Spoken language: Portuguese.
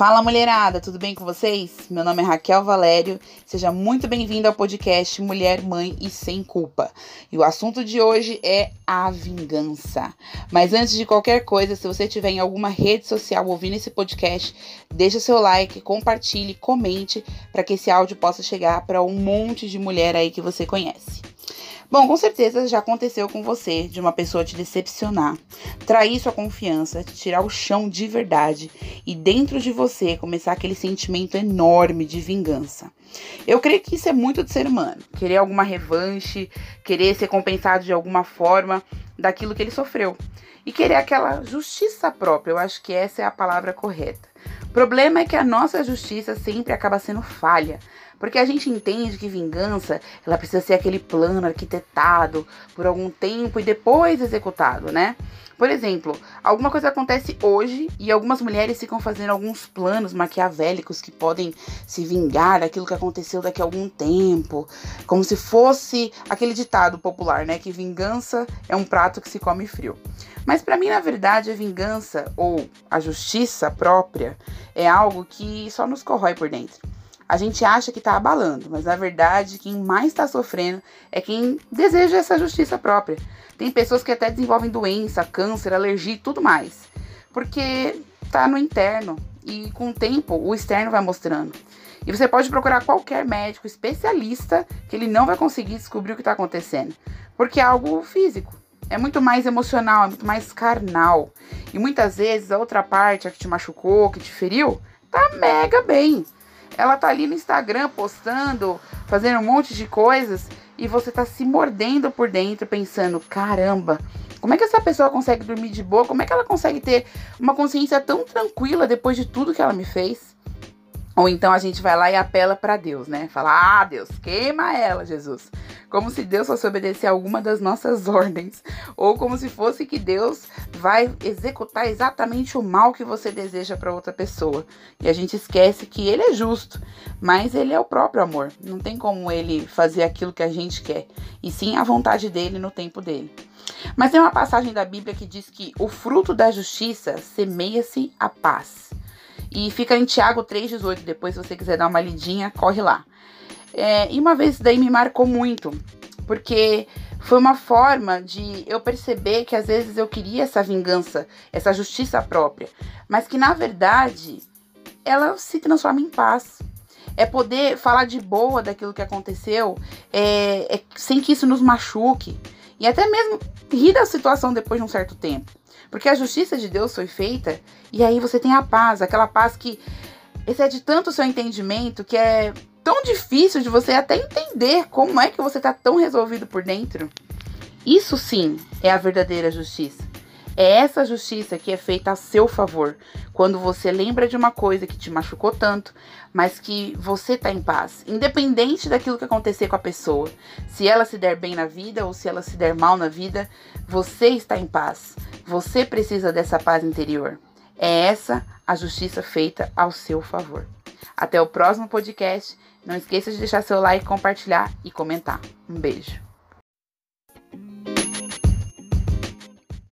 Fala mulherada, tudo bem com vocês? Meu nome é Raquel Valério, seja muito bem-vindo ao podcast Mulher, Mãe e Sem Culpa. E o assunto de hoje é a vingança. Mas antes de qualquer coisa, se você estiver em alguma rede social ouvindo esse podcast, deixa seu like, compartilhe, comente para que esse áudio possa chegar para um monte de mulher aí que você conhece. Bom, com certeza já aconteceu com você de uma pessoa te decepcionar, trair sua confiança, te tirar o chão de verdade e dentro de você começar aquele sentimento enorme de vingança. Eu creio que isso é muito do ser humano, querer alguma revanche, querer ser compensado de alguma forma daquilo que ele sofreu e querer aquela justiça própria. Eu acho que essa é a palavra correta. O problema é que a nossa justiça sempre acaba sendo falha. Porque a gente entende que vingança, ela precisa ser aquele plano arquitetado por algum tempo e depois executado, né? Por exemplo, alguma coisa acontece hoje e algumas mulheres ficam fazendo alguns planos maquiavélicos que podem se vingar daquilo que aconteceu daqui a algum tempo, como se fosse aquele ditado popular, né, que vingança é um prato que se come frio. Mas para mim, na verdade, a vingança ou a justiça própria é algo que só nos corrói por dentro a gente acha que está abalando, mas na verdade quem mais está sofrendo é quem deseja essa justiça própria. Tem pessoas que até desenvolvem doença, câncer, alergia e tudo mais, porque está no interno e com o tempo o externo vai mostrando. E você pode procurar qualquer médico especialista que ele não vai conseguir descobrir o que está acontecendo, porque é algo físico. É muito mais emocional, é muito mais carnal. E muitas vezes a outra parte, a que te machucou, que te feriu, tá mega bem. Ela tá ali no Instagram postando, fazendo um monte de coisas e você tá se mordendo por dentro pensando, caramba, como é que essa pessoa consegue dormir de boa? Como é que ela consegue ter uma consciência tão tranquila depois de tudo que ela me fez? Ou então a gente vai lá e apela para Deus, né? Fala: "Ah, Deus, queima ela, Jesus" como se Deus fosse obedecer alguma das nossas ordens, ou como se fosse que Deus vai executar exatamente o mal que você deseja para outra pessoa. E a gente esquece que ele é justo, mas ele é o próprio amor. Não tem como ele fazer aquilo que a gente quer, e sim a vontade dele no tempo dele. Mas tem uma passagem da Bíblia que diz que o fruto da justiça semeia-se a paz. E fica em Tiago 3,18. Depois, se você quiser dar uma lidinha, corre lá. É, e uma vez isso daí me marcou muito, porque foi uma forma de eu perceber que às vezes eu queria essa vingança, essa justiça própria, mas que na verdade ela se transforma em paz. É poder falar de boa daquilo que aconteceu, é, é, sem que isso nos machuque. E até mesmo rir da situação depois de um certo tempo. Porque a justiça de Deus foi feita e aí você tem a paz, aquela paz que excede tanto o seu entendimento que é tão difícil de você até entender como é que você tá tão resolvido por dentro. Isso sim é a verdadeira justiça. É essa justiça que é feita a seu favor, quando você lembra de uma coisa que te machucou tanto, mas que você tá em paz, independente daquilo que acontecer com a pessoa. Se ela se der bem na vida ou se ela se der mal na vida, você está em paz. Você precisa dessa paz interior. É essa a justiça feita ao seu favor. Até o próximo podcast. Não esqueça de deixar seu like, compartilhar e comentar. Um beijo.